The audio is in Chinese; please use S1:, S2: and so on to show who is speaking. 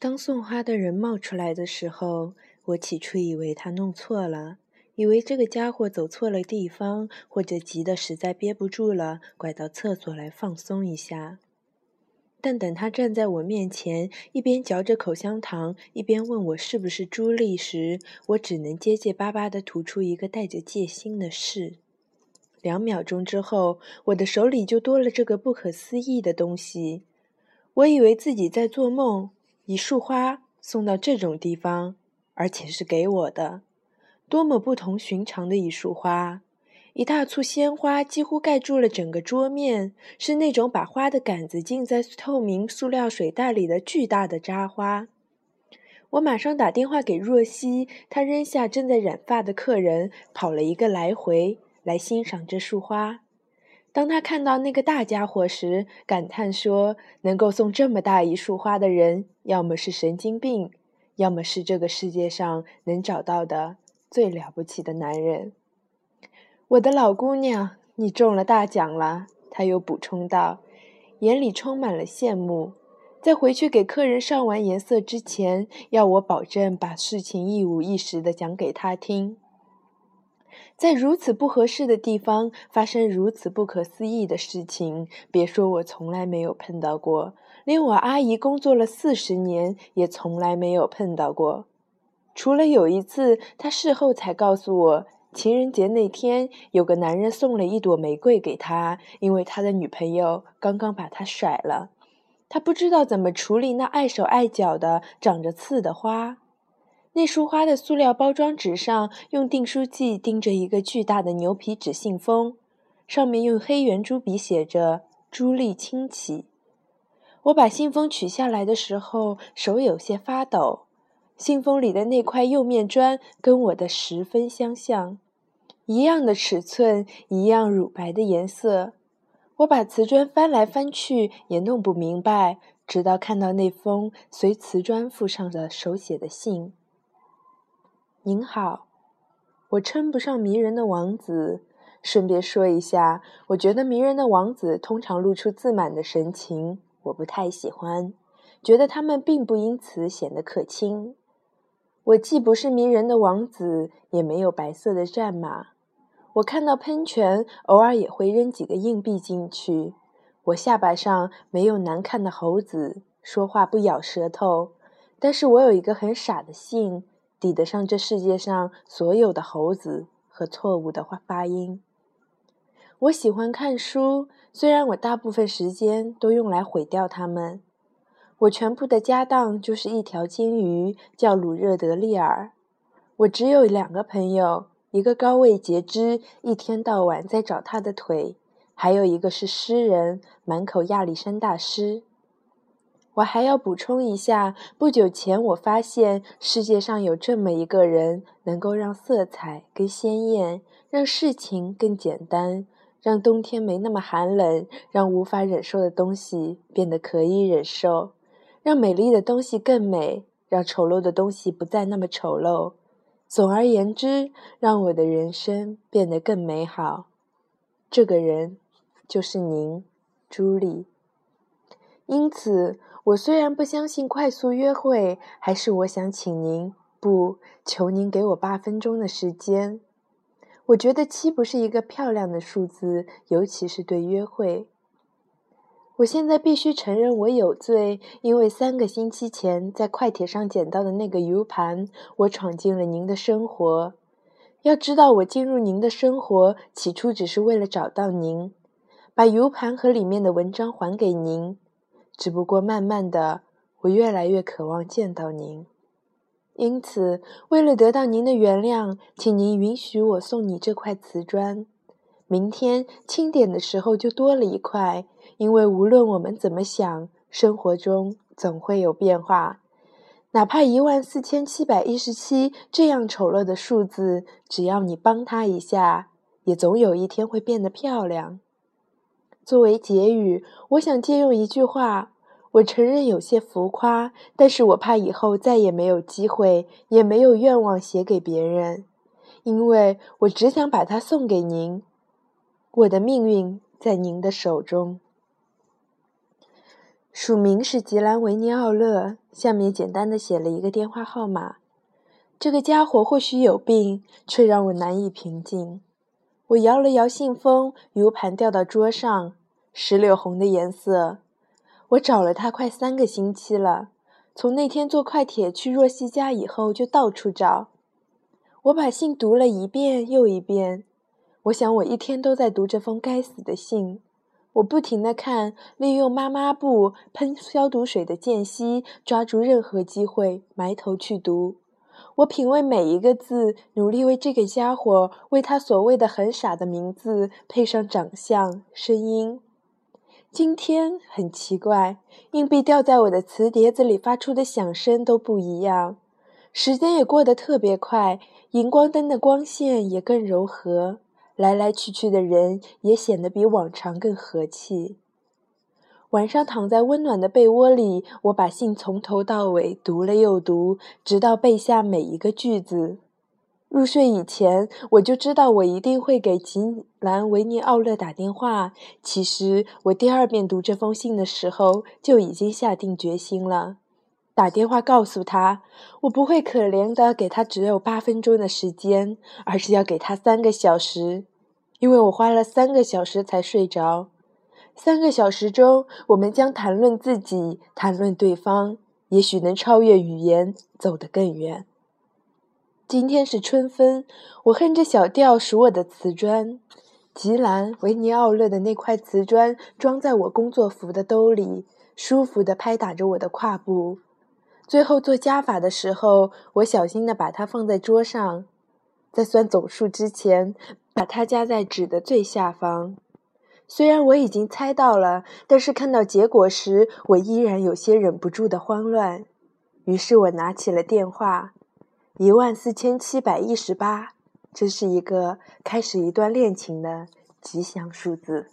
S1: 当送花的人冒出来的时候，我起初以为他弄错了，以为这个家伙走错了地方，或者急得实在憋不住了，拐到厕所来放松一下。但等他站在我面前，一边嚼着口香糖，一边问我是不是朱莉时，我只能结结巴巴地吐出一个带着戒心的“是”。两秒钟之后，我的手里就多了这个不可思议的东西。我以为自己在做梦。一束花送到这种地方，而且是给我的，多么不同寻常的一束花！一大簇鲜花几乎盖住了整个桌面，是那种把花的杆子浸在透明塑料水袋里的巨大的扎花。我马上打电话给若曦，她扔下正在染发的客人，跑了一个来回来欣赏这束花。当他看到那个大家伙时，感叹说：“能够送这么大一束花的人，要么是神经病，要么是这个世界上能找到的最了不起的男人。”我的老姑娘，你中了大奖了，他又补充道，眼里充满了羡慕。在回去给客人上完颜色之前，要我保证把事情一五一十地讲给他听。在如此不合适的地方发生如此不可思议的事情，别说我从来没有碰到过，连我阿姨工作了四十年也从来没有碰到过。除了有一次，她事后才告诉我，情人节那天有个男人送了一朵玫瑰给她，因为他的女朋友刚刚把他甩了，他不知道怎么处理那碍手碍脚的长着刺的花。那束花的塑料包装纸上用订书剂钉着一个巨大的牛皮纸信封，上面用黑圆珠笔写着“朱莉亲启”。我把信封取下来的时候，手有些发抖。信封里的那块釉面砖跟我的十分相像，一样的尺寸，一样乳白的颜色。我把瓷砖翻来翻去也弄不明白，直到看到那封随瓷砖附上的手写的信。您好，我称不上迷人的王子。顺便说一下，我觉得迷人的王子通常露出自满的神情，我不太喜欢，觉得他们并不因此显得可亲。我既不是迷人的王子，也没有白色的战马。我看到喷泉，偶尔也会扔几个硬币进去。我下巴上没有难看的猴子，说话不咬舌头，但是我有一个很傻的姓。抵得上这世界上所有的猴子和错误的发发音。我喜欢看书，虽然我大部分时间都用来毁掉它们。我全部的家当就是一条金鱼，叫鲁热德利尔。我只有两个朋友，一个高位截肢，一天到晚在找他的腿；还有一个是诗人，满口亚历山大诗。我还要补充一下，不久前我发现世界上有这么一个人，能够让色彩更鲜艳，让事情更简单，让冬天没那么寒冷，让无法忍受的东西变得可以忍受，让美丽的东西更美，让丑陋的东西不再那么丑陋。总而言之，让我的人生变得更美好。这个人就是您，朱莉。因此。我虽然不相信快速约会，还是我想请您不求您给我八分钟的时间。我觉得七不是一个漂亮的数字，尤其是对约会。我现在必须承认我有罪，因为三个星期前在快铁上捡到的那个 U 盘，我闯进了您的生活。要知道，我进入您的生活起初只是为了找到您，把 U 盘和里面的文章还给您。只不过，慢慢的，我越来越渴望见到您。因此，为了得到您的原谅，请您允许我送你这块瓷砖。明天清点的时候就多了一块，因为无论我们怎么想，生活中总会有变化。哪怕一万四千七百一十七这样丑陋的数字，只要你帮他一下，也总有一天会变得漂亮。作为结语，我想借用一句话。我承认有些浮夸，但是我怕以后再也没有机会，也没有愿望写给别人，因为我只想把它送给您。我的命运在您的手中。署名是吉兰维尼奥勒，下面简单的写了一个电话号码。这个家伙或许有病，却让我难以平静。我摇了摇信封，U 盘掉到桌上，石榴红的颜色。我找了他快三个星期了，从那天坐快铁去若曦家以后就到处找。我把信读了一遍又一遍，我想我一天都在读这封该死的信。我不停地看，利用妈妈布喷消毒水的间隙，抓住任何机会埋头去读。我品味每一个字，努力为这个家伙，为他所谓的很傻的名字配上长相、声音。今天很奇怪，硬币掉在我的瓷碟子里发出的响声都不一样。时间也过得特别快，荧光灯的光线也更柔和。来来去去的人也显得比往常更和气。晚上躺在温暖的被窝里，我把信从头到尾读了又读，直到背下每一个句子。入睡以前，我就知道我一定会给吉兰维尼奥勒打电话。其实，我第二遍读这封信的时候就已经下定决心了。打电话告诉他，我不会可怜的给他只有八分钟的时间，而是要给他三个小时，因为我花了三个小时才睡着。三个小时中，我们将谈论自己，谈论对方，也许能超越语言，走得更远。今天是春分，我哼着小调数我的瓷砖。吉兰维尼奥勒的那块瓷砖装在我工作服的兜里，舒服地拍打着我的胯部。最后做加法的时候，我小心地把它放在桌上，在算总数之前，把它夹在纸的最下方。虽然我已经猜到了，但是看到结果时，我依然有些忍不住的慌乱。于是我拿起了电话，一万四千七百一十八，这是一个开始一段恋情的吉祥数字。